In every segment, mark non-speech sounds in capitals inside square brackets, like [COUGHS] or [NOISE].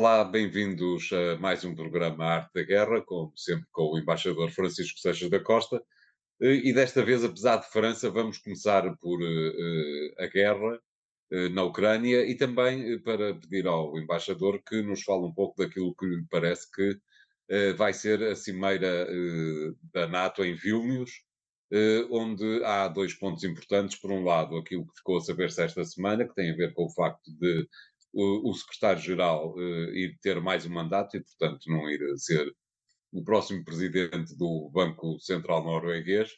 Olá, bem-vindos a mais um programa Arte da Guerra, como sempre com o embaixador Francisco Seixas da Costa. Eh, E desta vez, apesar de França, vamos começar por eh, a guerra eh, na Ucrânia e também eh, para pedir ao embaixador que nos fale um pouco daquilo que lhe parece que vai ser a cimeira da NATO em Vilnius, onde há dois pontos importantes. Por um lado, aquilo que ficou a saber-se esta semana, que tem a ver com o facto de o, o secretário-geral eh, ir ter mais um mandato e, portanto, não ir ser o próximo presidente do Banco Central Norueguês,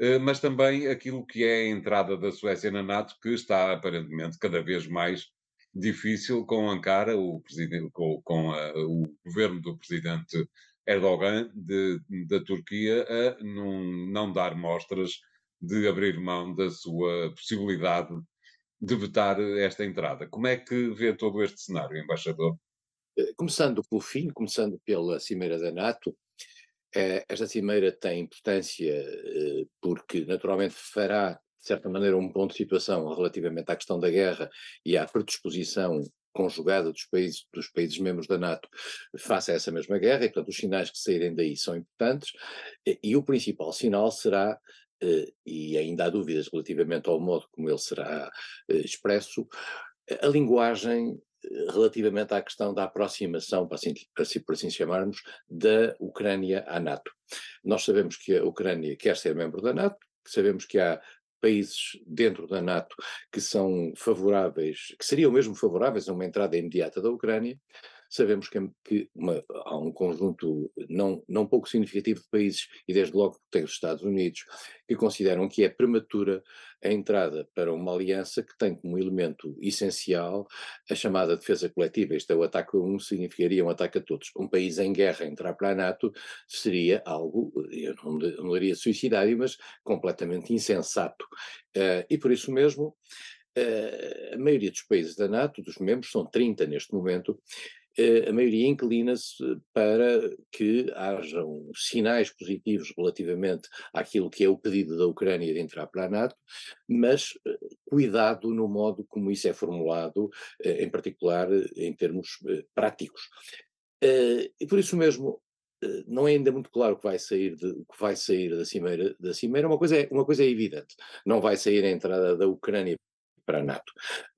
eh, mas também aquilo que é a entrada da Suécia na NATO, que está aparentemente cada vez mais difícil com Ankara, o, presidente, com, com a- o governo do presidente Erdogan de- da Turquia a não, não dar mostras de abrir mão da sua possibilidade de vetar esta entrada. Como é que vê todo este cenário, embaixador? Eh, Começando pelo fim, começando pela Cimeira da NATO, eh, esta Cimeira tem importância eh, porque naturalmente fará, de certa maneira, um ponto de situação relativamente à questão da guerra e à predisposição conjugada dos países, dos países membros da NATO face a essa mesma guerra, e portanto os sinais que saírem daí são importantes, e, o principal sinal será, eh, e ainda há dúvidas relativamente ao modo como ele será eh, expresso, a linguagem eh, relativamente à questão da aproximação, para assim, por assim chamarmos, da Ucrânia à NATO. Nós sabemos que a Ucrânia quer ser membro da NATO, sabemos que há países dentro da NATO que são favoráveis, que seriam mesmo favoráveis a uma entrada imediata da Ucrânia. Sabemos que, que uma- há um conjunto não, não pouco significativo de países, e desde logo tem os Estados Unidos, que consideram que é prematura a entrada para uma aliança que tem como elemento essencial a chamada defesa coletiva. Isto é, o ataque a um significaria um ataque a todos. Um país em guerra entrar para a NATO seria algo, eu não, não diria suicidário, mas completamente insensato. Eh, e por isso mesmo, eh, a maioria dos países da NATO, dos membros, são 30 neste momento, a maioria inclina-se para que hajam sinais positivos relativamente àquilo que é o pedido da Ucrânia de entrar para a NATO, mas eh, cuidado no modo como isso é formulado, eh, em particular eh, em termos práticos. E por isso mesmo, não é ainda muito claro o que vai sair, de, o que vai sair da cimeira, da cimeira. Uma coisa, é, uma coisa é evidente, não vai sair a entrada da Ucrânia para a NATO.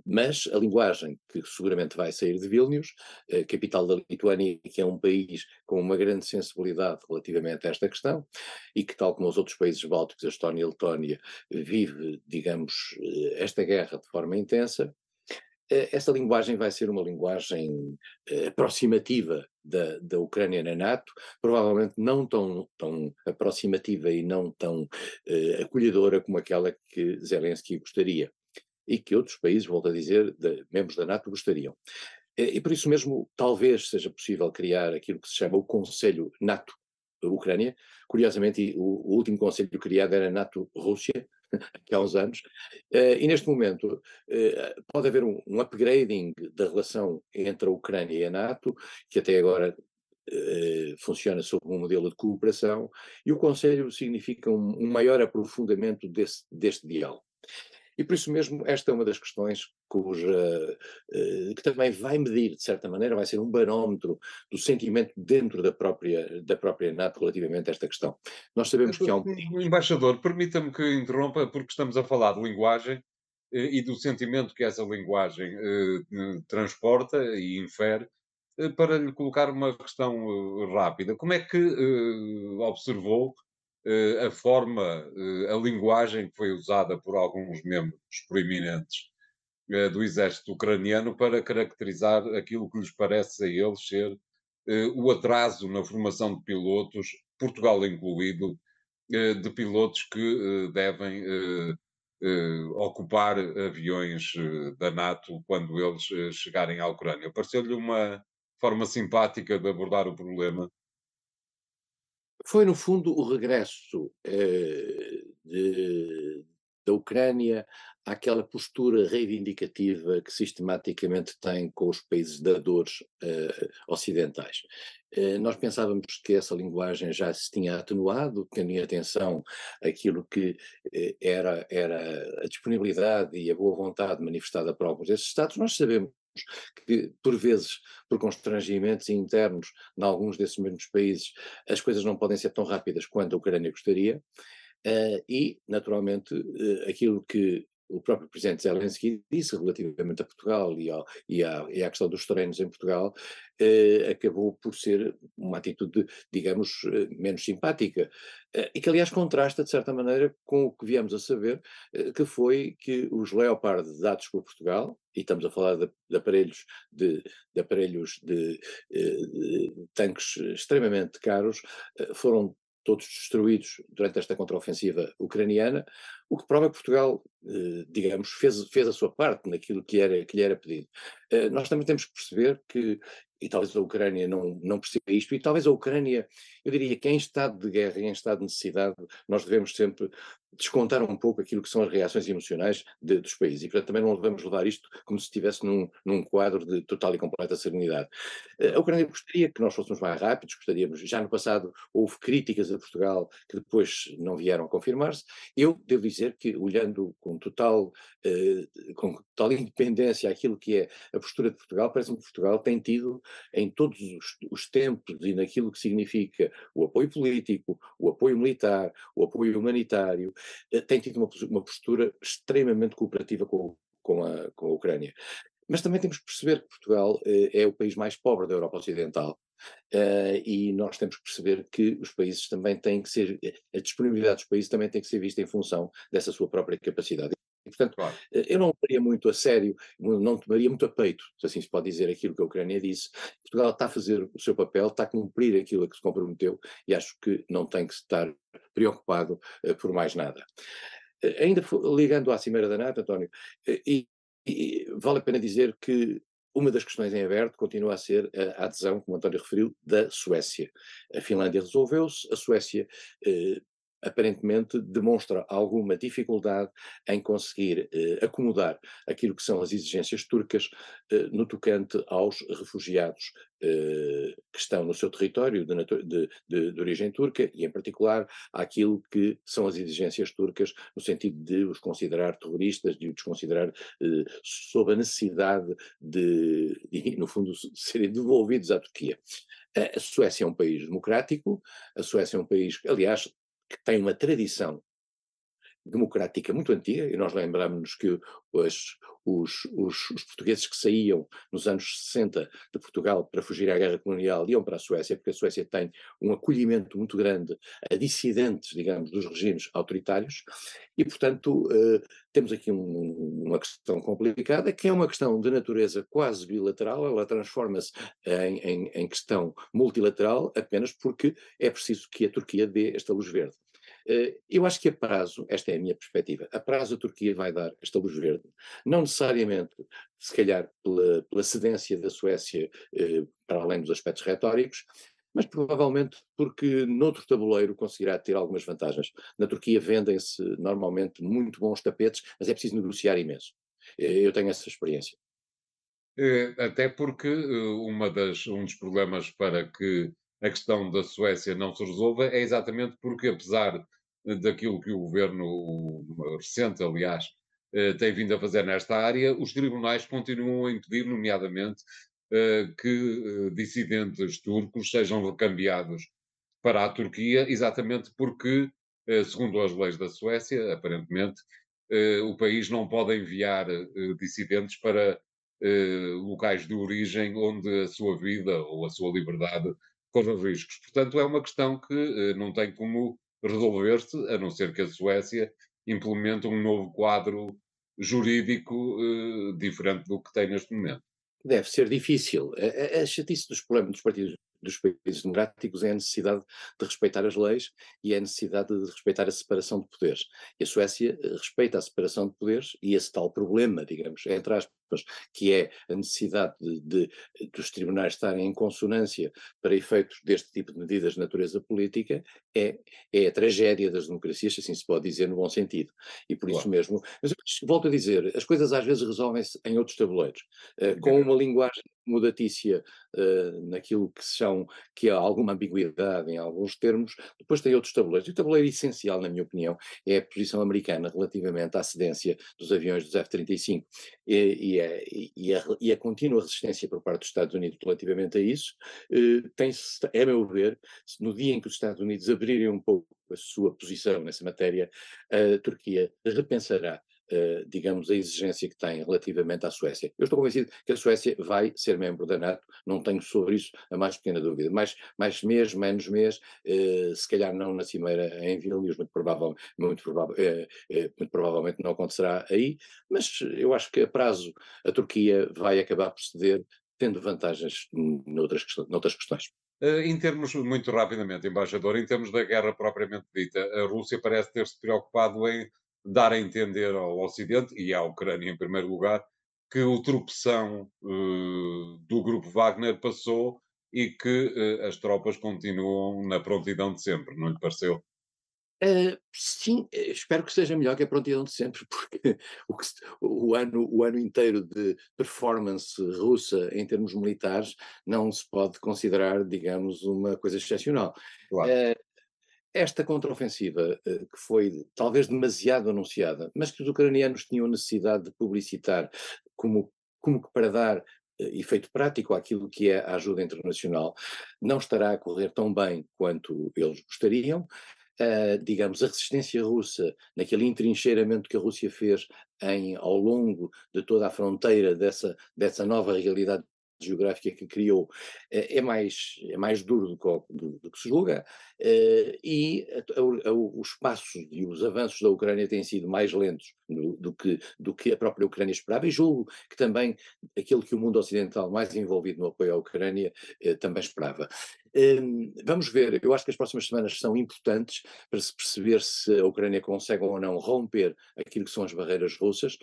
Mas a linguagem que seguramente vai sair de Vilnius, eh, capital da Lituânia, que é um país com uma grande sensibilidade relativamente a esta questão, e que, tal como os outros países bálticos, a Estónia e a Letónia, vive, digamos, eh, esta guerra de forma intensa, eh, esta linguagem vai ser uma linguagem eh, aproximativa da, da Ucrânia na NATO, provavelmente não tão, tão aproximativa e não tão eh, acolhedora como aquela que Zelensky gostaria e que outros países, volto a dizer, de, membros da NATO gostariam. E por isso mesmo, talvez seja possível criar aquilo que se chama o Conselho NATO-Ucrânia. Curiosamente, o, o último conselho criado era NATO-Rússia, [LAUGHS] há uns anos, eh, e neste momento eh, pode haver um, um upgrading da relação entre a Ucrânia e a NATO, que até agora eh, funciona sob um modelo de cooperação, e o Conselho significa um, um maior aprofundamento desse, deste diálogo. E por isso mesmo, esta é uma das questões cuja, eh, que também vai medir, de certa maneira, vai ser um barómetro do sentimento dentro da própria, da própria NATO relativamente a esta questão. Nós sabemos que há um. Embaixador, permita-me que interrompa, porque estamos a falar de linguagem eh, e do sentimento que essa linguagem eh, transporta e infere, para lhe colocar uma questão rápida. Como é que observou a forma, eh, a linguagem que foi usada por alguns membros proeminentes eh, do exército ucraniano para caracterizar aquilo que lhes parece a eles ser eh, o atraso na formação de pilotos, Portugal incluído, eh, de pilotos que eh, devem eh, eh, ocupar aviões eh, da NATO quando eles eh, chegarem à Ucrânia. Pareceu-lhe uma forma simpática de abordar o problema? Foi, no fundo, o regresso eh, de- da Ucrânia àquela postura reivindicativa que sistematicamente tem com os países dadores eh, ocidentais. Eh, nós pensávamos que essa linguagem já se tinha atenuado, tendo em atenção aquilo que eh, era, era a disponibilidade e a boa vontade manifestada por alguns desses Estados. Nós sabemos que, por vezes, por constrangimentos internos, em alguns desses mesmos países, as coisas não podem ser tão rápidas quanto a Ucrânia gostaria. Uh, e, naturalmente, uh, aquilo que o próprio presidente Zelensky disse relativamente a Portugal e, ao, e, à, e à, questão dos terrenos em Portugal, eh, acabou por ser uma atitude, digamos, eh, menos simpática. Eh, e que, aliás, contrasta, de certa maneira, com o que viemos a saber, eh, que foi que os Leopard dados por Portugal, e estamos a falar de, de aparelhos de, de aparelhos de, eh, de, tanques extremamente caros, eh, foram todos destruídos durante esta contraofensiva ucraniana, o que prova que Portugal, eh, digamos, fez, fez a sua parte naquilo que, era, que lhe era pedido. Eh, nós também temos que perceber que, e talvez a Ucrânia não, não perceba isto, e talvez a Ucrânia, eu diria que em estado de guerra, em estado de necessidade, nós devemos sempre descontar um pouco aquilo que são as reações emocionais de, dos países. E, portanto, também não devemos levar isto como se estivesse num, num quadro de total e completa serenidade. Eh, a Ucrânia gostaria que nós fôssemos mais rápidos, gostaríamos, já no passado houve críticas a Portugal que depois não vieram a confirmar-se. Eu devo dizer que, olhando com total, eh, com total [LAUGHS] independência aquilo que é a postura de Portugal, parece-me que Portugal tem tido, em todos os, os tempos e naquilo que significa o apoio político, o apoio militar, o apoio humanitário, tem tido uma, uma postura extremamente cooperativa com, com, a, com a Ucrânia. Mas também temos que perceber que Portugal eh, é o país mais pobre da Europa Ocidental. Uh, e nós temos que perceber que os países também têm que ser, a disponibilidade dos países também tem que ser vista em função dessa sua própria capacidade. E, portanto, claro. eu não tomaria muito a sério, não tomaria muito a peito, se assim se pode dizer, aquilo que a Ucrânia disse. Portugal está a fazer o seu papel, está a cumprir aquilo a que se comprometeu e acho que não tem que estar preocupado uh, por mais nada. Uh, ainda ligando à Cimeira da NATO, António, uh, e, e, vale a pena dizer que uma das questões em aberto continua a ser a adesão, como António referiu, da Suécia. A Finlândia resolveu-se, a Suécia aparentemente demonstra alguma dificuldade em conseguir eh, acomodar aquilo que são as exigências turcas eh, no tocante aos refugiados eh, que estão no seu território de, de, de, de, origem turca e, em particular, àquilo que são as exigências turcas no sentido de os considerar terroristas, de os considerar eh, sob a necessidade de, de, no fundo, serem devolvidos à Turquia. A Suécia é um país democrático, a Suécia é um país, aliás, que tem uma tradição democrática muito antiga, e nós lembramos que os, os, os, os, portugueses que saíam nos anos 60 de Portugal para fugir à guerra colonial iam para a Suécia, porque a Suécia tem um acolhimento muito grande a dissidentes, digamos, dos regimes autoritários, e portanto uh, temos aqui um, uma questão complicada, que é uma questão de natureza quase bilateral, ela transforma-se em, em, em questão multilateral apenas porque é preciso que a Turquia dê esta luz verde. Eh, eu acho que a prazo, esta é a minha perspectiva, a prazo a Turquia vai dar esta luz verde. Não necessariamente, se calhar, pela, pela cedência da Suécia eh, para além dos aspectos retóricos, mas provavelmente porque noutro tabuleiro conseguirá ter algumas vantagens. Na Turquia vendem-se normalmente muito bons tapetes, mas é preciso negociar imenso. Eh, eu tenho essa experiência. Até porque uma das, um dos problemas para que a questão da Suécia não se resolva é exatamente porque, apesar daquilo que o governo recente, aliás, eh, tem vindo a fazer nesta área, os tribunais continuam a impedir, nomeadamente, eh, que eh, dissidentes turcos sejam recambiados para a Turquia, exatamente porque, segundo as leis da Suécia, aparentemente, o país não pode enviar dissidentes para locais de origem onde a sua vida ou a sua liberdade corre riscos. Portanto, é uma questão que não tem como resolver-se, a não ser que a Suécia implemente um novo quadro jurídico uh, diferente do que tem neste momento. Deve ser difícil. A, a, a chatice dos problemas dos partidos dos países democráticos é a necessidade de respeitar as leis e é a necessidade de respeitar a separação de poderes. E a Suécia eh, respeita a separação de poderes e esse tal problema, digamos, entre aspas, que é a necessidade de, de, dos tribunais estarem em consonância para efeitos deste tipo de medidas de natureza política, é, é a tragédia das democracias, se assim se pode dizer, no bom sentido. E por isso mesmo, mas volto a dizer, as coisas às vezes resolvem-se em outros tabuleiros, uh, com uma linguagem mudatícia uh, naquilo que são, que há alguma ambiguidade em alguns termos, depois tem outros tabuleiros. E o tabuleiro essencial, na minha opinião, é a posição americana relativamente à cedência dos aviões dos F-35 e, e e a, e, a, e a, contínua resistência por parte dos Estados Unidos relativamente a isso, eh, tem-se, é meu ver, no dia em que os Estados Unidos abrirem um pouco a sua posição nessa matéria, a Turquia repensará digamos, a exigência que tem relativamente à Suécia. Eu estou convencido que a Suécia vai ser membro da NATO, não tenho sobre isso a mais pequena dúvida. Mais, mais mês, menos mês, uh, se calhar não na cimeira em Vilnius, muito, provável, muito, provável, uh, muito provavelmente não acontecerá aí, mas eu acho que a prazo a Turquia vai acabar por ceder, tendo vantagens noutras, noutras questões. Em termos, muito rapidamente, embaixador, em termos da guerra propriamente dita, a Rússia parece ter-se preocupado em dar a entender ao Ocidente, e à Ucrânia em primeiro lugar, que o tropeção uh, do grupo Wagner passou e que uh, as tropas continuam na prontidão de sempre, não lhe pareceu? Uh, sim, espero que seja melhor que a prontidão de sempre, [LAUGHS] porque o, que, o, ano, o ano inteiro de performance russa em termos militares não se pode considerar, digamos, uma coisa excepcional. Claro. Uh, esta contraofensiva, eh, que foi talvez demasiado anunciada, mas que os ucranianos tinham necessidade de publicitar como, como que para dar eh, efeito prático àquilo que é a ajuda internacional, não estará a correr tão bem quanto eles gostariam. Uh, digamos, a resistência russa, naquele entrincheiramento que a Rússia fez em, ao longo de toda a fronteira dessa, dessa nova realidade geográfica que criou é mais, é mais duro do que, do, do que se julga, eh, e a, a, os passos e os avanços da Ucrânia têm sido mais lentos do, do, que, do que a própria Ucrânia esperava, e julgo que também aquilo que o mundo ocidental mais envolvido no apoio à Ucrânia eh, também esperava. Ehm, vamos ver, eu acho que as próximas semanas são importantes para se perceber se a Ucrânia consegue ou não romper aquilo que são as barreiras russas,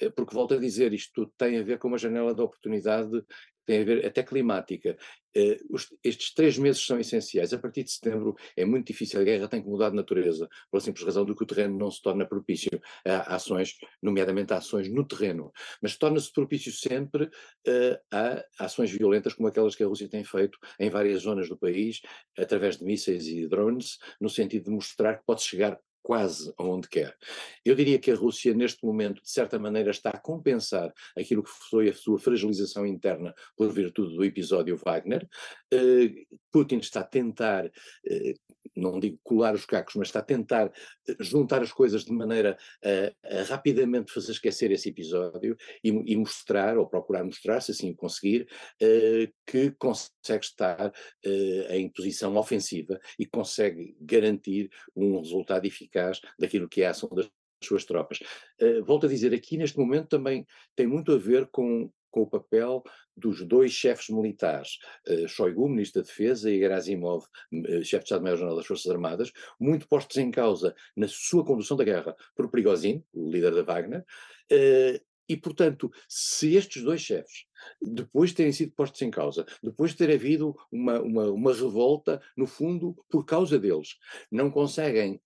eh, porque volto a dizer, isto tem a ver com uma janela de oportunidade tem a ver até climática. Os, estes três meses são essenciais. A partir de setembro é muito difícil, a guerra tem que mudar de natureza, pela simples razão do que o terreno não se torna propício a ações, nomeadamente a ações no terreno, mas torna-se propício sempre uh, a ações violentas como aquelas que a Rússia tem feito em várias zonas do país, através de mísseis e drones, no sentido de mostrar que pode chegar quase aonde quer. Eu diria que a Rússia, neste momento, de certa maneira, está a compensar aquilo que foi a sua fragilização interna por virtude do episódio Wagner. Uh, Putin está a tentar, uh, não digo colar os cacos, mas está a tentar eh, juntar as coisas de maneira a, a rapidamente fazer esquecer esse episódio e, e, mostrar, ou procurar mostrar, se assim conseguir, uh, que consegue estar em posição ofensiva e consegue garantir um resultado eficaz daquilo que é a ação das suas tropas. Uh, volto a dizer, aqui neste momento também tem muito a ver com, com o papel dos dois chefes militares, uh, Shoigu, Ministro da Defesa, e Gerasimov, uh, chefe de Estado-Maior-General das Forças Armadas, muito postos em causa na sua condução da guerra por Prigozhin, o líder da Wagner, uh, e, portanto, se estes dois chefes, depois de terem sido postos em causa, depois de ter havido uma, uma, uma revolta, no fundo, por causa deles, não conseguem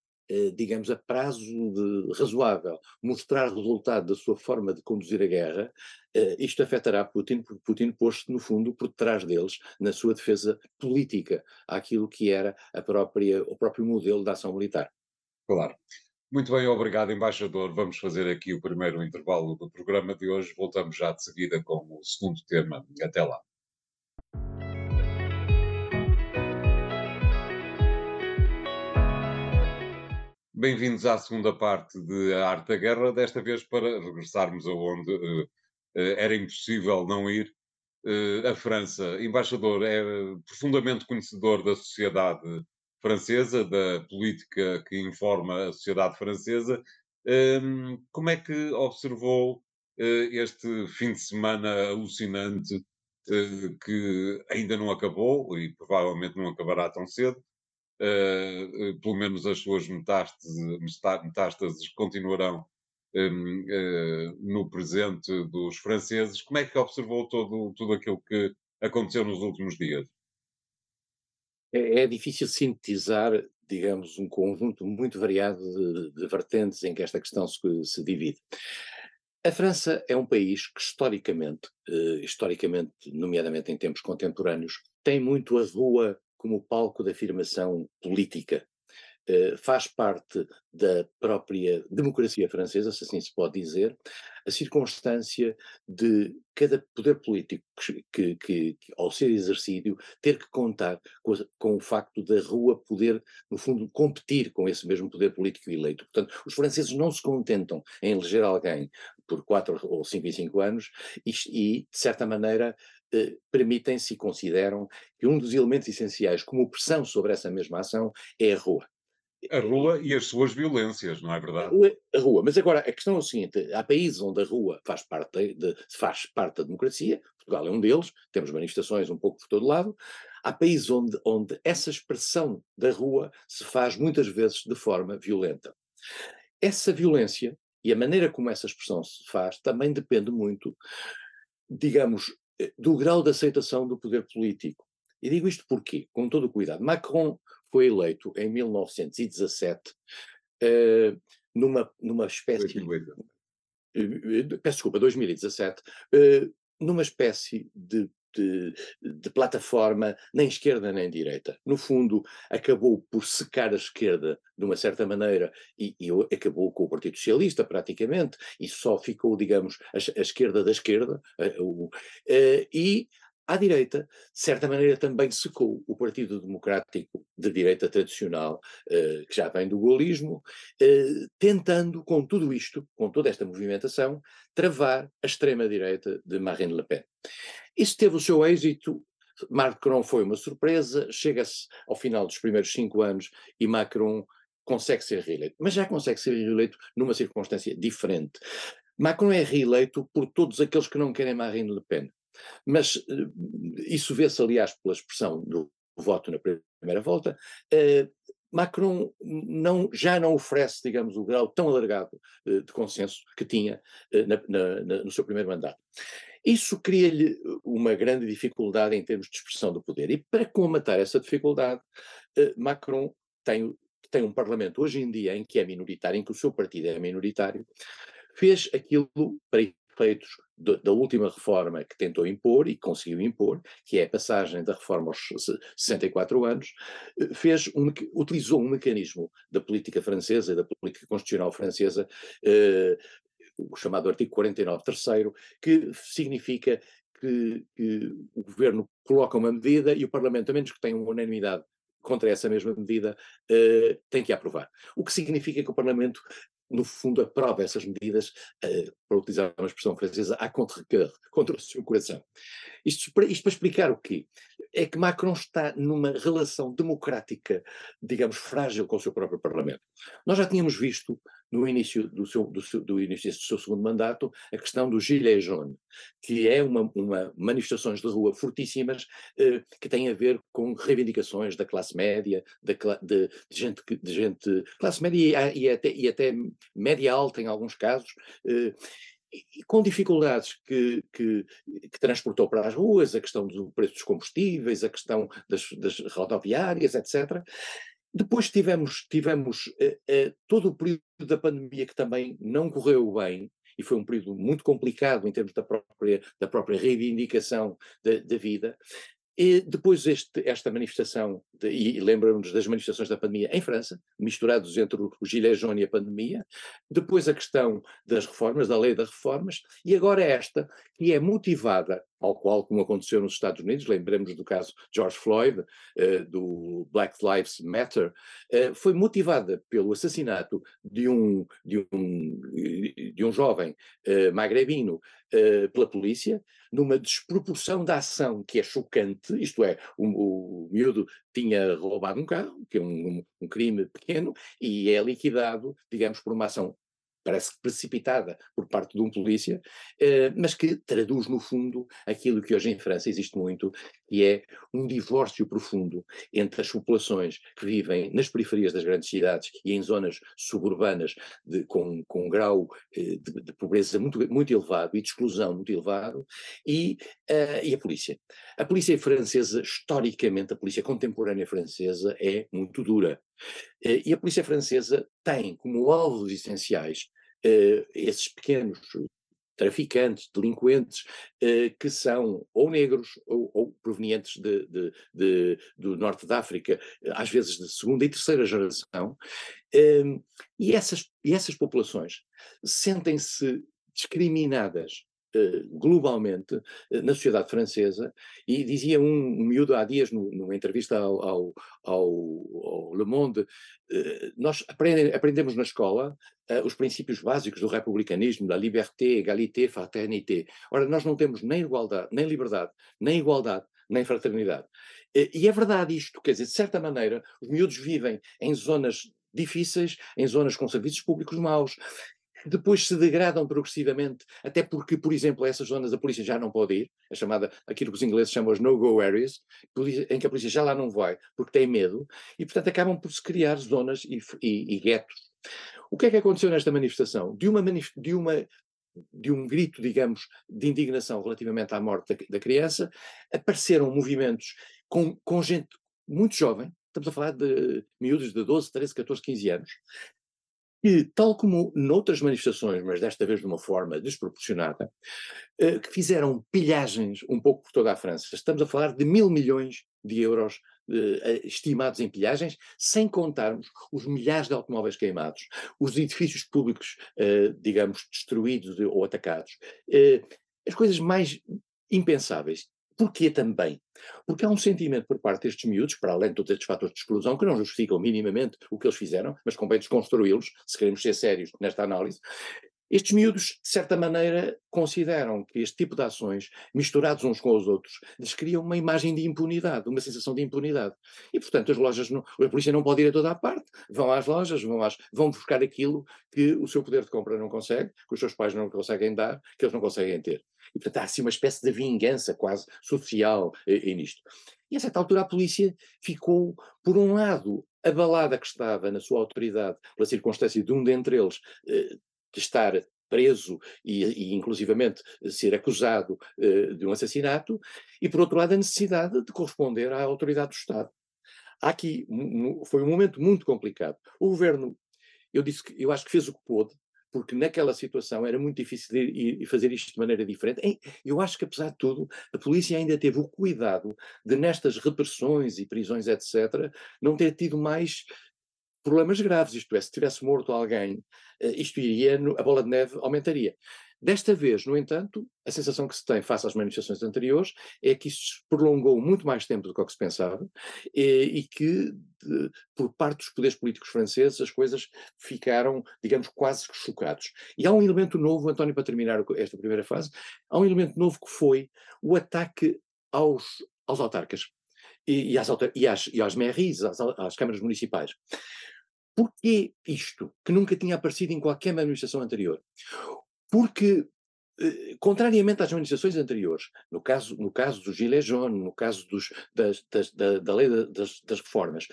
digamos, a prazo de, razoável, mostrar resultado da sua forma de conduzir a guerra, eh, isto afetará Putin, porque Putin pôs-se, no fundo, por detrás deles, na sua defesa política, àquilo que era a própria, o próprio modelo da ação militar. Claro. Muito bem, obrigado, embaixador. Vamos fazer aqui o primeiro intervalo do programa de hoje. Voltamos já de seguida com o segundo tema. Até lá. Bem-vindos à segunda parte de A Arte da Guerra, desta vez para regressarmos aonde uh, uh, era impossível não ir. Uh, a França, embaixador, é profundamente conhecedor da sociedade francesa, da política que informa a sociedade francesa. Ehm, como é que observou este fim de semana alucinante que ainda não acabou e provavelmente não acabará tão cedo? Uh, pelo menos as suas metástases, metástases continuarão um, uh, no presente dos franceses. Como é que observou todo, tudo aquilo que aconteceu nos últimos dias? É, é difícil sintetizar, digamos, um conjunto muito variado de, de vertentes em que esta questão se, se divide. A França é um país que historicamente, eh, historicamente, nomeadamente em tempos contemporâneos, tem muito a rua como palco de afirmação política. Uh, faz parte da própria democracia francesa, se assim se pode dizer, a circunstância de cada poder político que, que, que, ao ser exercido, ter que contar com, com, o facto da rua poder, no fundo, competir com esse mesmo poder político eleito. Portanto, os franceses não se contentam em eleger alguém por quatro ou cinco e cinco anos e, e de certa maneira, eh, permitem-se e consideram que um dos elementos essenciais como pressão sobre essa mesma ação é a rua. A rua e as suas violências, não é verdade? A rua, a rua. mas agora a questão é o seguinte: há países onde a rua faz parte, de, faz parte da democracia, Portugal é um deles, temos manifestações um pouco por todo lado. Há países onde, onde essa expressão da rua se faz muitas vezes de forma violenta. Essa violência e a maneira como essa expressão se faz também depende muito, digamos, eh, do grau de aceitação do poder político. E digo isto porquê? Com todo o cuidado. Macron foi eleito em 1917 uh, eh, numa, numa espécie. 2008. Uh, peço desculpa, 2017, uh, numa espécie de de, de, plataforma nem esquerda nem direita. No fundo, acabou por secar a esquerda de uma certa maneira e, e acabou com o Partido Socialista praticamente e só ficou, digamos, a, a esquerda da esquerda e à direita, de certa maneira, também secou o Partido Democrático de direita tradicional, eh, que já vem do golismo, eh, tentando, com tudo isto, com toda esta movimentação, travar a extrema-direita de Marine Le Pen. Isso teve o seu êxito. Macron foi uma surpresa, chega-se ao final dos primeiros cinco anos e Macron consegue ser reeleito. Mas já consegue ser reeleito numa circunstância diferente. Macron é reeleito por todos aqueles que não querem Marine Le Pen. Mas eh, isso vê-se, aliás, pela expressão do voto na primeira volta. Eh, Macron não, já não oferece, digamos, o grau tão alargado eh, de consenso que tinha na, na, no seu primeiro mandato. Isso cria-lhe uma grande dificuldade em termos de expressão do poder. E para combater essa dificuldade, Macron tem, tem um parlamento hoje em dia em que é minoritário, em que o seu partido é minoritário, fez aquilo para efeitos da última reforma que tentou impor e conseguiu impor, que é a passagem da reforma aos 64 anos, eh, fez um, utilizou um mecanismo da política francesa e da política constitucional francesa, eh, o chamado artigo 49 terceiro, que significa que, que, o governo coloca uma medida e o Parlamento, a menos que tenha uma unanimidade contra essa mesma medida, eh, tem que aprovar. O que significa que o Parlamento no fundo, aprova essas medidas, uh, para utilizar uma expressão francesa, à contre-cœur, contra o seu coração. Isto, isto para explicar o quê? É que Macron está numa relação democrática, digamos, frágil com o seu próprio Parlamento. Nós já tínhamos visto no início do, seu, do, seu, do início deste seu segundo mandato, a questão do gilet jaune, que é uma, uma manifestações de rua fortíssimas eh, que têm a ver com reivindicações da classe média, de, de, de gente, de gente classe média e, e, até, e até média alta em alguns casos, eh, e com dificuldades que, que, que, transportou para as ruas, a questão do preço dos combustíveis, a questão das, das rodoviárias, etc. Depois tivemos, tivemos uh, uh, todo o período da pandemia que também não correu bem, e foi um período muito complicado em termos da própria, da própria reivindicação da, da vida. E depois este, esta manifestação, de, e lembramos das manifestações da pandemia em França, misturados entre o, Gilets jaunes e a pandemia, depois a questão das reformas, da lei das reformas, e agora esta, que é motivada ao qual, como aconteceu nos Estados Unidos, lembremos do caso George Floyd, uh, do Black Lives Matter, uh, foi motivada pelo assassinato de um, de um, de um jovem uh, magrebino pela polícia, numa desproporção da ação que é chocante, isto é, o, o miúdo tinha roubado um carro, que é um, um crime pequeno, e é liquidado, digamos, por uma ação parece precipitada por parte de um polícia, eh, mas que traduz no fundo aquilo que hoje em França existe muito, que é um divórcio profundo entre as populações que vivem nas periferias das grandes cidades e em zonas suburbanas de, com, com um grau eh, de, de, pobreza muito, muito elevado e de exclusão muito elevado, e, uh, e a polícia. A polícia francesa, historicamente, a polícia contemporânea francesa é muito dura. Uh, e a polícia francesa tem como alvos essenciais uh, esses pequenos traficantes, delinquentes, eh, que são ou negros ou, ou provenientes de, de, de, do norte da África, às vezes de segunda e terceira geração, eh, e, essas, e essas populações sentem-se discriminadas eh, globalmente eh, na sociedade francesa, e dizia um, um miúdo há dias no, numa entrevista ao, ao, ao, ao Le Monde, eh, nós aprendem, aprendemos na escola os princípios básicos do republicanismo, da liberté, égalité, fraternité. Ora, nós não temos nem igualdade, nem liberdade, nem igualdade, nem fraternidade. E é verdade isto, quer dizer, de certa maneira, os miúdos vivem em zonas difíceis, em zonas com serviços públicos maus, depois se degradam progressivamente, até porque, por exemplo, essas zonas a polícia já não pode ir, a chamada, aquilo que os ingleses chamam as no-go areas, em que a polícia já lá não vai, porque tem medo, e portanto acabam por se criar zonas e, e, e guetos. O que é que aconteceu nesta manifestação? De uma, de uma de um grito, digamos, de indignação relativamente à morte da, da criança, apareceram movimentos com, com gente muito jovem, estamos a falar de miúdos de 12, 13, 14, 15 anos, que, tal como noutras manifestações, mas desta vez de uma forma desproporcionada, eh, que fizeram pilhagens um pouco por toda a França. Estamos a falar de mil milhões de euros eh, estimados em pilhagens, sem contarmos os milhares de automóveis queimados, os edifícios públicos, eh, digamos, destruídos ou atacados. as coisas mais impensáveis. Porquê também? Porque há um sentimento por parte destes miúdos, para além de todos estes fatores de exclusão, que não justificam minimamente o que eles fizeram, mas convém desconstruí-los, se queremos ser sérios nesta análise. Estes miúdos, de certa maneira, consideram que este tipo de ações, misturados uns com os outros, lhes criam uma imagem de impunidade, uma sensação de impunidade. E, portanto, as lojas, não, a polícia não pode ir a toda a parte. Vão às lojas, vão, às, vão buscar aquilo que o seu poder de compra não consegue, que os seus pais não conseguem dar, que eles não conseguem ter. E, portanto, há assim uma espécie de vingança quase social eh, nisto. E a certa altura a polícia ficou, por um lado, abalada que estava na sua autoridade pela circunstância de um dentre eles eh, de estar preso e, e inclusivamente ser acusado eh, de um assassinato, e por outro lado a necessidade de corresponder à autoridade do Estado. Aqui foi um momento muito complicado. O governo, eu disse que eu acho que fez o que pôde, porque naquela situação era muito difícil ir, ir fazer isto de maneira diferente. Eu acho que, apesar de tudo, a polícia ainda teve o cuidado de, nestas repressões e prisões, etc., não ter tido mais problemas graves. Isto é, se tivesse morto alguém, eh, isto iria, a bola de neve aumentaria. Desta vez, no entanto, a sensação que se tem face às manifestações anteriores é que isso prolongou muito mais tempo do que que se pensava e, e que, de, por parte dos poderes políticos franceses, as coisas ficaram, digamos, quase chocados. E há um elemento novo, António, para terminar esta primeira fase, há um elemento novo que foi o ataque aos, aos autarcas e, e, às, e, às, e às mairies, às, às câmaras municipais. Porquê isto, que nunca tinha aparecido em qualquer manifestação anterior? Porque, eh, contrariamente às manifestações anteriores, no caso, no caso do Gilets jaunes, no caso dos, das, das, da, da, lei das, das reformas,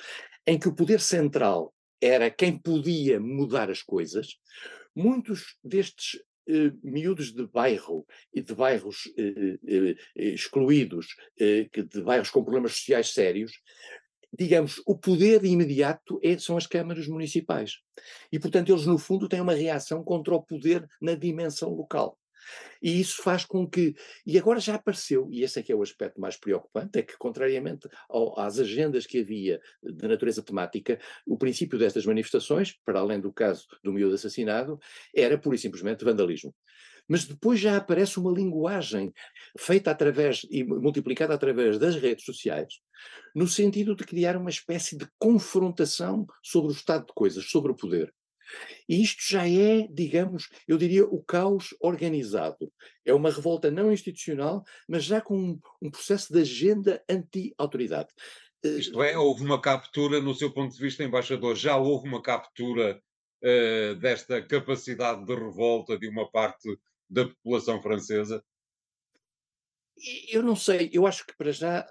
em que o poder central era quem podia mudar as coisas, muitos destes eh, miúdos de bairro e de bairros eh, eh, eh excluídos, eh, de bairros com problemas sociais sérios, digamos, o poder imediato é, são as câmaras municipais. E, portanto, eles, no fundo, têm uma reação contra o poder na dimensão local. E isso faz com que. E agora já apareceu, e esse é que é o aspecto mais preocupante, é que, contrariamente ao, às agendas que havia de natureza temática, o princípio destas manifestações, para além do caso do miúdo assassinado, era pura e simplesmente vandalismo mas depois já aparece uma linguagem feita através e multiplicada através das redes sociais, no sentido de criar uma espécie de confrontação sobre o estado de coisas, sobre o poder. E isto já é, digamos, eu diria, o caos organizado. É uma revolta não institucional, mas já com um, um processo de agenda anti-autoridade. Eh, isto é, houve uma captura, no seu ponto de vista, embaixador, já houve uma captura uh, desta capacidade de revolta de uma parte da população francesa? Eu não sei, eu acho que para já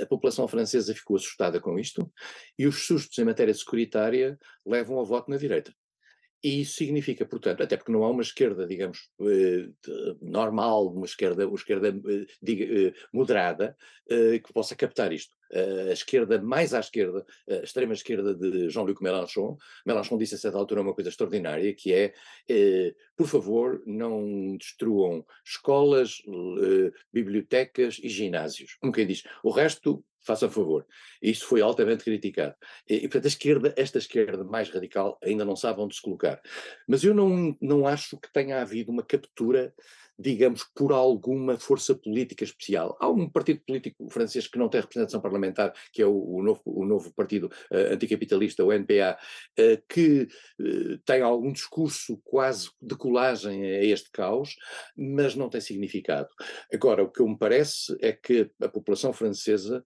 a população francesa ficou assustada com isto e os sustos em matéria securitária levam ao voto na direita. E isso significa, portanto, até porque não há uma esquerda, digamos, eh, normal, uma esquerda, uma esquerda eh, diga, eh, moderada, que possa captar isto. A esquerda mais à esquerda, a extrema esquerda de Jean-Luc Mélenchon, Mélenchon disse a certa altura uma coisa extraordinária, que é, por favor, não destruam escolas, bibliotecas e ginásios. Como quem diz, o resto faça favor. Isso foi altamente criticado. E, e, portanto, a esquerda, esta esquerda mais radical ainda não sabe onde se colocar. Mas eu não, não acho que tenha havido uma captura digamos, por alguma força política especial. Há um partido político francês que não tem representação parlamentar, que é o, o novo, o novo partido uh, anticapitalista, o NPA, uh, que uh, tem algum discurso quase de colagem a este caos, mas não tem significado. Agora, o que me parece é que a população francesa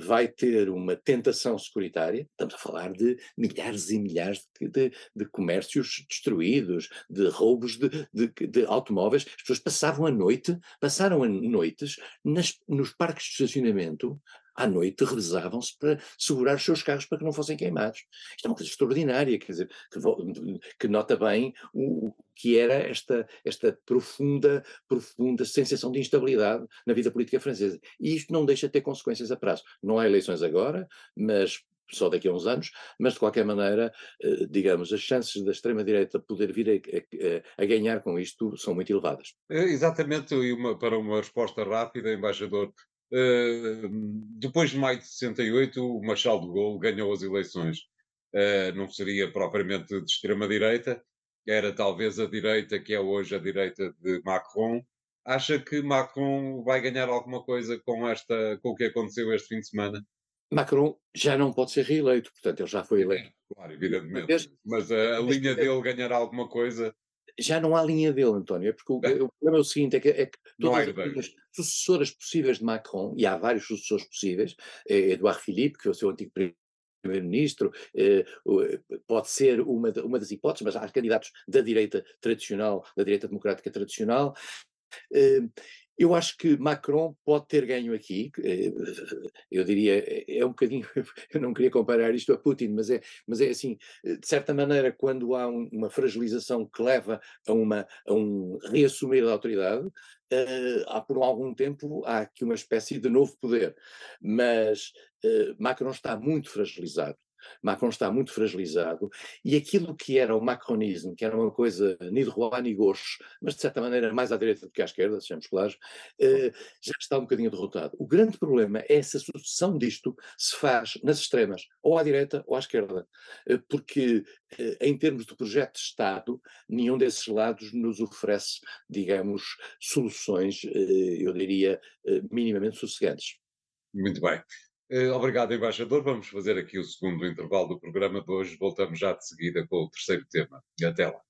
vai ter uma tentação securitária, estamos a falar de milhares e milhares de, de, de comércios destruídos, de roubos de, de automóveis, as pessoas passavam a noite, passaram a noites nas, nos parques de estacionamento, à noite revezavam-se para segurar os seus carros para que não fossem queimados. Isto é uma coisa extraordinária, quer dizer, que, que nota bem o, o, que era esta, esta profunda, profunda sensação de instabilidade na vida política francesa. E isto não deixa de ter consequências a prazo. Não há eleições agora, mas só daqui a uns anos, mas de qualquer maneira, eh, digamos, as chances da extrema-direita poder vir a, a, a, ganhar com isto são muito elevadas. É, exatamente, e uma, para uma resposta rápida, embaixador, uh, depois de maio de 68, o Marshal de Gaulle ganhou as eleições. Uh, não seria propriamente de extrema-direita, era talvez a direita que é hoje a direita de Macron. Acha que Macron vai ganhar alguma coisa com, esta, com o que aconteceu este fim de semana? Macron já não pode ser reeleito, portanto ele já foi eleito. Claro, evidentemente. Mas, mas a, a linha dele ganhar alguma coisa. Já não há linha dele, António, é porque o, o problema é o seguinte: é que, é que todas as sucessoras possíveis de Macron, e há vários sucessores possíveis, é Edouard Philippe, que é o seu antigo primeiro-ministro, eh, pode ser uma, uma das hipóteses, mas há candidatos da direita tradicional, da direita democrática tradicional, eh, eu acho que Macron pode ter ganho aqui, eh, eu diria, é um bocadinho, [LAUGHS] eu não queria comparar isto a Putin, mas é, mas é assim, de certa maneira, quando há um, uma fragilização que leva a, uma, a um reassumir da autoridade, uh, há por algum tempo há aqui uma espécie de novo poder, mas Macron está muito fragilizado. Macron está muito fragilizado e aquilo que era o macronismo, que era uma coisa ni de roi ni gauche, mas de certa maneira mais à direita do que à esquerda, sejamos claros, eh, já está um bocadinho derrotado. O grande problema é se a sucessão disto se faz nas extremas, ou à direita ou à esquerda, eh, porque eh, em termos de projeto de Estado, nenhum desses lados nos oferece, digamos, soluções, eu diria, minimamente sossegantes. Muito bem. Eh, obrigado, embaixador. Vamos fazer aqui o segundo intervalo do programa de hoje. Voltamos já de seguida com o terceiro tema. Até lá.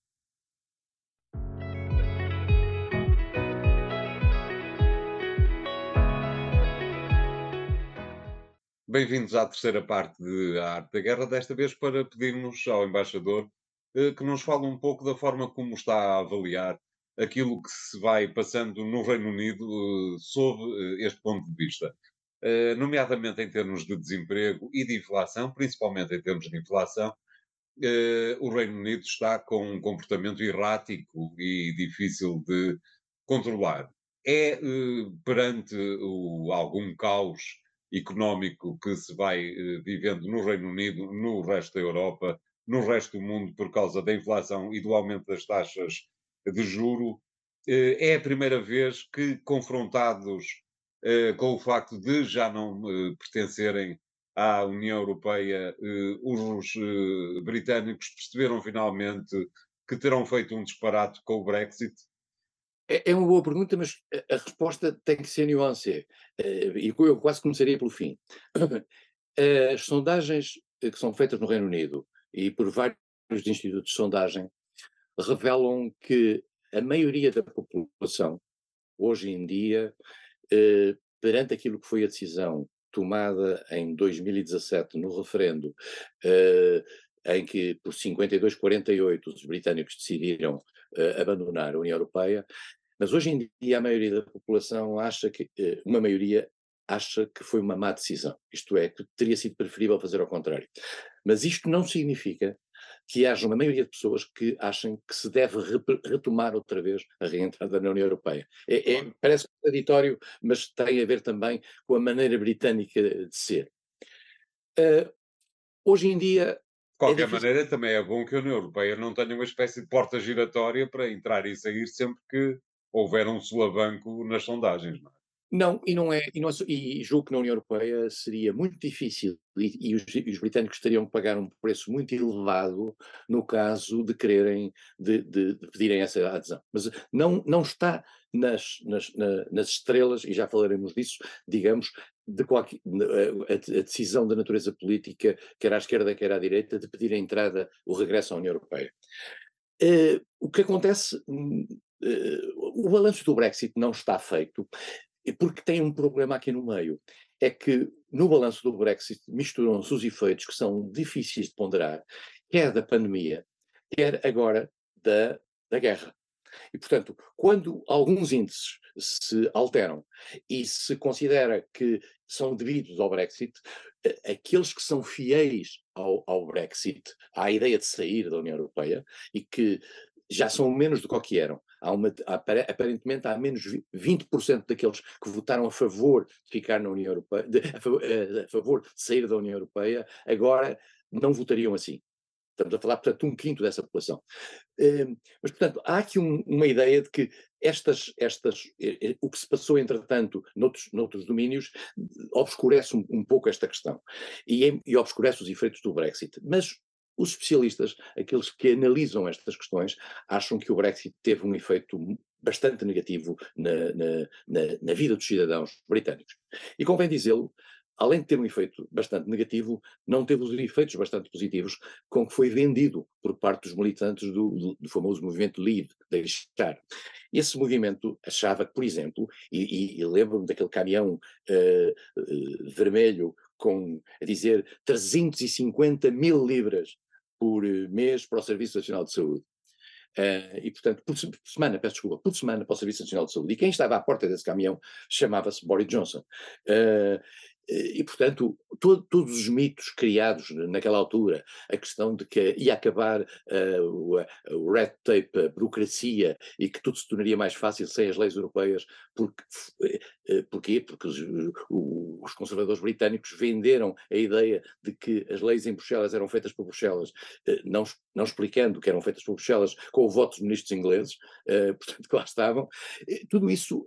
Bem-vindos à terceira parte de A Arte da Guerra, desta vez para pedirmos ao embaixador eh, que nos fale um pouco da forma como está a avaliar aquilo que se vai passando no Reino Unido eh, sob este ponto de vista. Eh, nomeadamente em termos de desemprego e de inflação, principalmente em termos de inflação, eh, o Reino Unido está com um comportamento errático e difícil de controlar. É eh, perante o, algum caos económico que se vai vivendo no Reino Unido, no resto da Europa, no resto do mundo, por causa da inflação e do aumento das taxas de juro, é a primeira vez que, confrontados com o facto de já não eh, pertencerem à União Europeia, eh, os britânicos perceberam finalmente que terão feito um disparate com o Brexit? É, é uma boa pergunta, mas a resposta tem que ser nuance. E eu quase começaria pelo fim. [COUGHS] As sondagens que são feitas no Reino Unido e por vários institutos de sondagem revelam que a maioria da população, hoje em dia, eh, perante aquilo que foi a decisão tomada em 2017 no referendo, eh, em que por 52-48 os britânicos decidiram eh, abandonar a União Europeia, mas hoje em dia a maioria da população acha que, uma maioria acha que foi uma má decisão, isto é, que teria sido preferível fazer ao contrário. Mas isto não significa que haja uma maioria de pessoas que achem que se deve retomar outra vez a reentrada na União Europeia. É, é, parece contraditório, mas tem a ver também com a maneira britânica de ser. Uh, hoje em dia. De qualquer é maneira, também é bom que a União Europeia não tenha uma espécie de porta giratória para entrar e sair sempre que houver um solavanco nas sondagens. Não é? Não, e não é, e, é, e julgo que na União Europeia seria muito difícil e, e, os, e, os, britânicos teriam que pagar um preço muito elevado no caso de quererem, de, de, de pedirem essa adesão. Mas não, não está nas, nas, na, nas estrelas, e já falaremos disso, digamos, de qualquer, a, a, decisão da natureza política, quer à esquerda, quer à direita, de pedir a entrada, o regresso à União Europeia. Uh, o que acontece, uh, o balanço do Brexit não está feito, porque tem um problema aqui no meio. É que no balanço do Brexit misturam-se os efeitos que são difíceis de ponderar, quer da pandemia, quer agora da, da guerra. E, portanto, quando alguns índices se alteram e se considera que são devidos ao Brexit, aqueles que são fiéis ao, ao Brexit, à ideia de sair da União Europeia e que já são menos do que eram, há uma, aparentemente há menos 20% daqueles que votaram a favor de ficar na União Europeia, de, a, eh, a, favor, de sair da União Europeia, agora não votariam assim. Estamos a falar, portanto, um quinto dessa população. Uh, mas, portanto, há aqui um, uma ideia de que estas, estas, uh, o que se passou, entretanto, noutros, noutros domínios, obscurece um, um pouco esta questão e, e obscurece os efeitos do Brexit. Mas os especialistas, aqueles que analisam estas questões, acham que o Brexit teve um efeito bastante negativo na, na, na, na vida dos cidadãos britânicos. E convém dizê-lo, além de ter um efeito bastante negativo, não teve os efeitos bastante positivos com que foi vendido por parte dos militantes do, do, famoso movimento Leave, deixar. Esse movimento achava que, por exemplo, e, e, e lembro-me daquele caminhão uh, uh, vermelho com, a dizer, 350 mil libras por eh, mês para o Serviço Nacional de Saúde. Uh, e, portanto, por, semana, peço desculpa, por semana para o Serviço Nacional de Saúde. E quem estava à porta desse caminhão chamava-se Boris Johnson. Uh, e, portanto, todo, todos os mitos criados naquela altura, a questão de que ia acabar uh, o, o, red tape, a burocracia, e que tudo se tornaria mais fácil sem as leis europeias, porque, uh? Porque os, os, conservadores britânicos venderam a ideia de que as leis em Bruxelas eram feitas por Bruxelas, uh, não, não explicando que eram feitas por Bruxelas com o voto dos ministros ingleses, [LAUGHS] portanto, que lá estavam. tudo isso,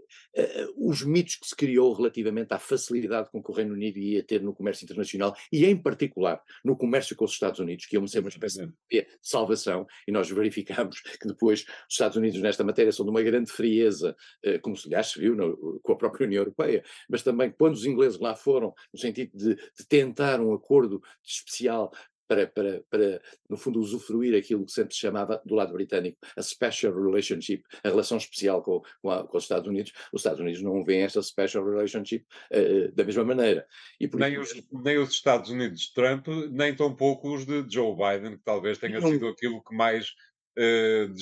os mitos que se criou relativamente à facilidade o Reino Reino Unido ia ter no comércio internacional e, em particular, no comércio com os Estados Unidos, que ia ser uma espécie de salvação, e nós verificamos [LAUGHS] que depois os Estados Unidos, nesta matéria, são de uma grande frieza, eh, como se aliás se viu no, com a própria União Europeia, mas também quando os ingleses lá foram, no sentido de, de tentar um acordo especial para, para, para, no fundo, usufruir aquilo que sempre se chamava, do lado britânico, a special relationship, a relação especial com, com, a, com os Estados Unidos. Os Estados Unidos não veem esta special relationship uh, da mesma maneira. nem, os, nem os Estados Unidos de Trump, nem tampouco os de Joe Biden, que talvez tenha não, sido aquilo que mais uh,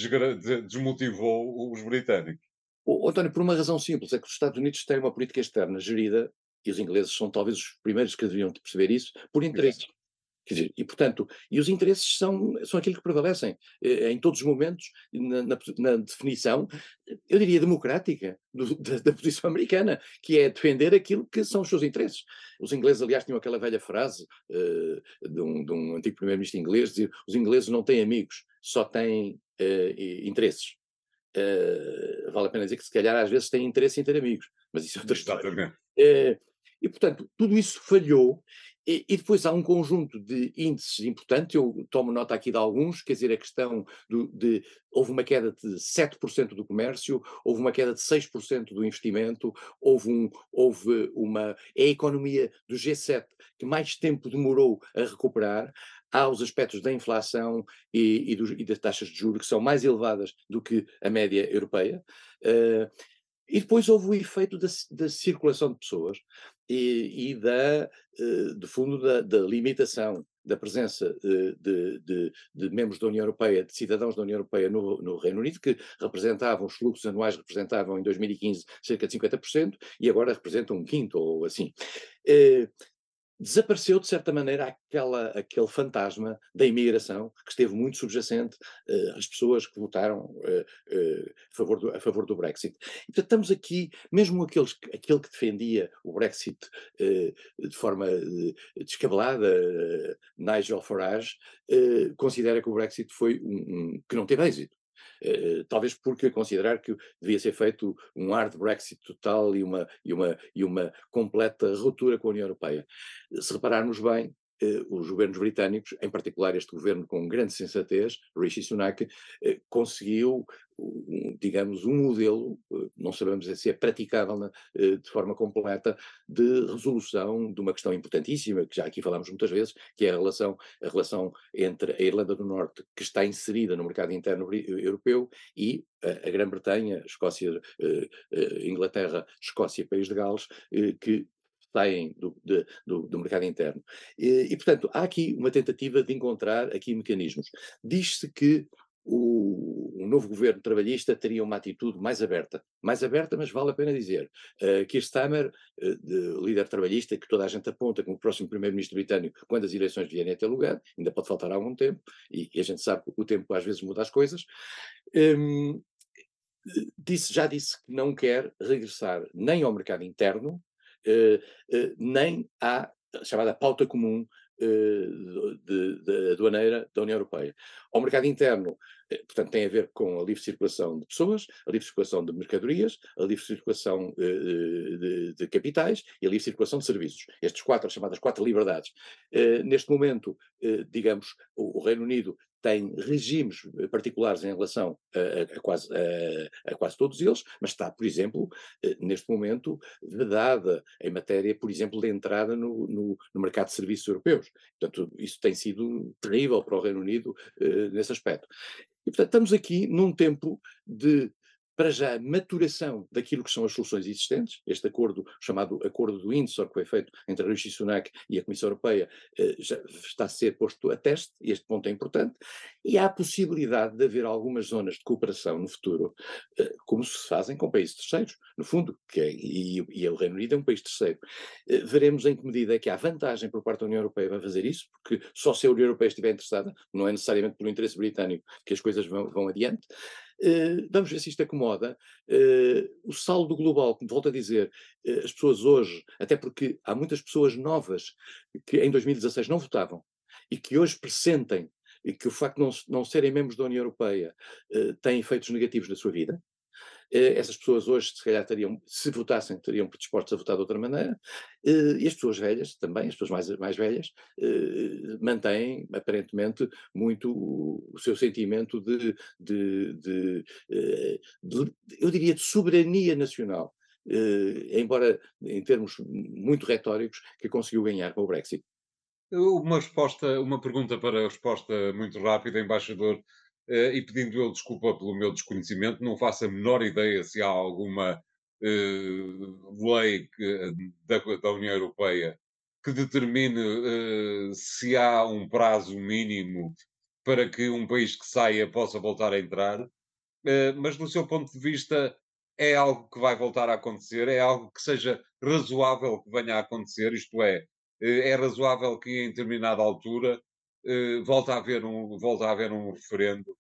desmotivou os britânicos. Oh, António, por uma razão simples, é que os Estados Unidos têm uma política externa gerida, e os ingleses são talvez os primeiros que deveriam perceber isso, por interesses. Quer dizer, e portanto, e os interesses são, são aquilo que prevalecem eh, em todos os momentos, na, na, na definição, eu diria democrática, do, [LAUGHS] da, da, posição americana, que é defender aquilo que são os seus interesses. Os ingleses, aliás, tinham aquela velha frase uh, de, um, de, um, antigo primeiro-ministro inglês, dizer, os ingleses não têm amigos, só têm uh, interesses. Uh, vale a pena dizer que se calhar às vezes têm interesse em ter amigos, mas isso é outra história. e portanto, tudo isso falhou e, e, depois há um conjunto de índices importantes, eu tomo nota aqui de alguns, quer dizer, a questão do, de. Houve uma queda de 7% do comércio, houve uma queda de 6% do investimento, houve, um, houve uma. É a economia do G7 que mais tempo demorou a recuperar. Há os aspectos da inflação e, e, dos, e das taxas de juros que são mais elevadas do que a média europeia. Uh, e depois houve o efeito da, da circulação de pessoas e, e da, uh, de fundo, da, da, limitação da presença uh, de, de, de, membros da União Europeia, de cidadãos da União Europeia no, no, Reino Unido, que representavam, os fluxos anuais representavam em 2015 cerca de 50% e agora representam um quinto ou assim. Desapareceu de certa maneira aquela, aquele fantasma da imigração que esteve muito subjacente uh, às pessoas que votaram uh, uh, a, favor do, a favor do Brexit. E, portanto, estamos aqui, mesmo aqueles, aquele que defendia o Brexit de forma descabelada, Nigel Farage, considera que o Brexit foi um, um, que não teve êxito. Uh, talvez porque considerar que devia ser feito um hard Brexit total e uma, e uma, e uma completa ruptura com a União Europeia. Se repararmos bem, eh, os governos britânicos, em particular este governo com grande sensatez, Rishi Sunak, eh, conseguiu, digamos, um modelo, eh, não sabemos se é praticável de forma completa, de resolução de uma questão importantíssima, que já aqui falámos muitas vezes, que é a relação, a relação entre a Irlanda do Norte, que está inserida no mercado interno europeu, e a Grã-Bretanha, Escócia, Inglaterra, Escócia e País de Gales, que saem do, de, do, do, mercado interno. E, e, portanto, há aqui uma tentativa de encontrar aqui mecanismos. Diz-se que o, o, novo governo trabalhista teria uma atitude mais aberta. Mais aberta, mas vale a pena dizer. Uh, Keir Starmer, uh, líder trabalhista, que toda a gente aponta como o próximo primeiro-ministro britânico, quando as eleições vierem a ter lugar, ainda pode faltar algum tempo, e, e a gente sabe que o tempo às vezes muda as coisas, um, disse, já disse que não quer regressar nem ao mercado interno, eh, eh, nem à chamada pauta comum eh, de, aduaneira da União Europeia. Ao mercado interno, portanto, tem a ver com a livre circulação de pessoas, a livre circulação de mercadorias, a livre circulação de, de capitais e a livre circulação de serviços. Estes quatro, as chamadas quatro liberdades. Neste momento, digamos, o Reino Unido tem regimes eh, particulares em relação a, a, quase, a, a, quase todos eles, mas está, por exemplo, eh, neste momento, vedada em matéria, por exemplo, de entrada no, no, no, mercado de serviços europeus. Portanto, isso tem sido terrível para o Reino Unido uh, nesse aspecto. E, portanto, estamos aqui num tempo de para já, maturação daquilo que são as soluções existentes. Este acordo, chamado Acordo do Windsor, que foi feito entre a Rishi Sunak e a Comissão Europeia, eh, já está a ser posto a teste, e este ponto é importante. E há a possibilidade de haver algumas zonas de cooperação no futuro, eh, como se fazem com países terceiros, no fundo, que é, e, e o Reino Unido é um país terceiro. Eh, veremos em que medida é que há vantagem por parte da União Europeia para fazer isso, porque só se a União Europeia estiver interessada, não é necessariamente pelo interesse britânico que as coisas vão, vão adiante. Uh, vamos ver se isto acomoda. Uh, o saldo global, como volto a dizer, uh, as pessoas hoje, até porque há muitas pessoas novas que em 2016 não votavam e que hoje pressentem e que o facto de não, não serem membros da União Europeia tem efeitos negativos na sua vida, eh, essas pessoas hoje, se calhar, teriam, se votassem, teriam predispostos a votar de outra maneira, eh, e as pessoas velhas também, as pessoas mais, mais velhas, eh, mantêm, aparentemente, muito o seu sentimento de, de, de, de eu diria, de soberania nacional. embora em termos muito retóricos, que conseguiu ganhar com o Brexit. Uma resposta, uma pergunta para a resposta muito rápida, embaixador. Uh, e pedindo eu desculpa pelo meu desconhecimento, não faço a menor ideia se há alguma uh, lei que, da, da, União Europeia que determine uh, se há um prazo mínimo para que um país que saia possa voltar a entrar, mas do seu ponto de vista é algo que vai voltar a acontecer, é algo que seja razoável que venha a acontecer, isto é, é razoável que em determinada altura volta, a haver um, volta a haver um referendo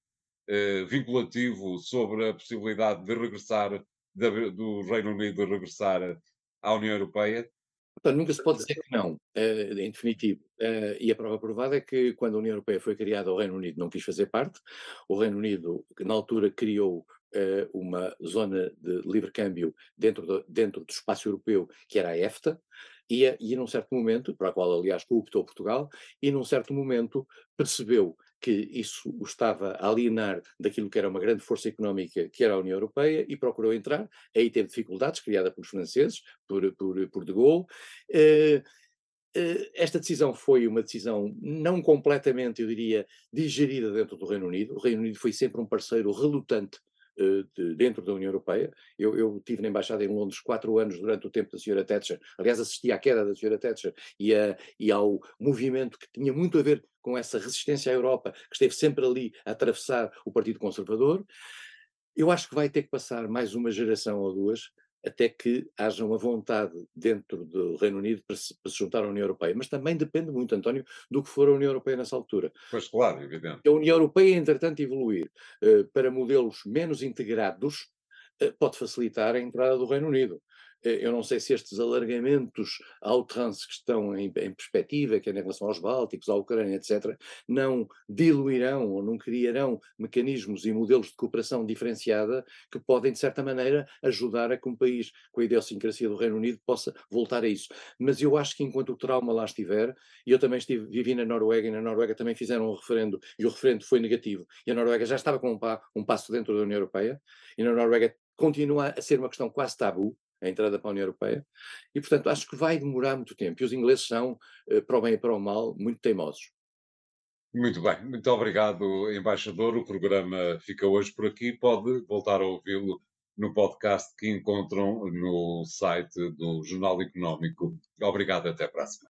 uh, vinculativo sobre a possibilidade de regressar, do Reino Unido regressar à União Europeia? Portanto, nunca se pode dizer que não, uh, em definitivo. Uh, e a prova provada é que quando a União Europeia foi criada, o Reino Unido não quis fazer parte. O Reino Unido, na altura criou uh, uma zona de livre câmbio dentro do, dentro do espaço europeu, que era a EFTA, e, e num certo momento, para a qual aliás cooptou Portugal, e num certo momento percebeu que isso o estava a alienar daquilo que era uma grande força económica, que era a União Europeia, e procurou entrar. Aí teve dificuldades, criada pelos franceses, por, por, por De Gaulle. Eh, esta decisão foi uma decisão não completamente, eu diria, digerida dentro do Reino Unido. O Reino Unido foi sempre um parceiro relutante de, dentro da União Europeia. Eu, eu tive na Embaixada em Londres quatro anos durante o tempo da Sra. Thatcher. Aliás, assisti à queda da Sra. Thatcher e, a, e ao movimento que tinha muito a ver com essa resistência à Europa, que esteve sempre ali a atravessar o Partido Conservador. Eu acho que vai ter que passar mais uma geração ou duas até que haja uma vontade dentro do Reino Unido para se, para se, juntar à União Europeia. Mas também depende muito, António, do que for a União Europeia nessa altura. Pois claro, evidente. A União Europeia, entretanto, evoluir uh, para modelos menos integrados, uh, pode facilitar a entrada do Reino Unido. Eh, eu não sei se estes alargamentos ao trans que estão em, em perspectiva, que é em relação aos Bálticos, à Ucrânia, etc., não diluirão ou não criarão mecanismos e modelos de cooperação diferenciada que podem, de certa maneira, ajudar a que um país com a idiosincrasia do Reino Unido possa voltar a isso. Mas eu acho que enquanto o trauma lá estiver, e eu também estive, vivi na Noruega, e na Noruega também fizeram um referendo, e o referendo foi negativo, e a Noruega já estava com um, pa, um passo dentro da União Europeia, e na Noruega continua a ser uma questão quase tabu, a entrada para a União Europeia, e portanto acho que vai demorar muito tempo. E os ingleses são, eh, para o bem e para o mal, muito teimosos. Muito bem, muito obrigado, embaixador. O programa fica hoje por aqui. Pode voltar a ouvi-lo no podcast que encontram no site do Jornal Económico. Obrigado, até a próxima.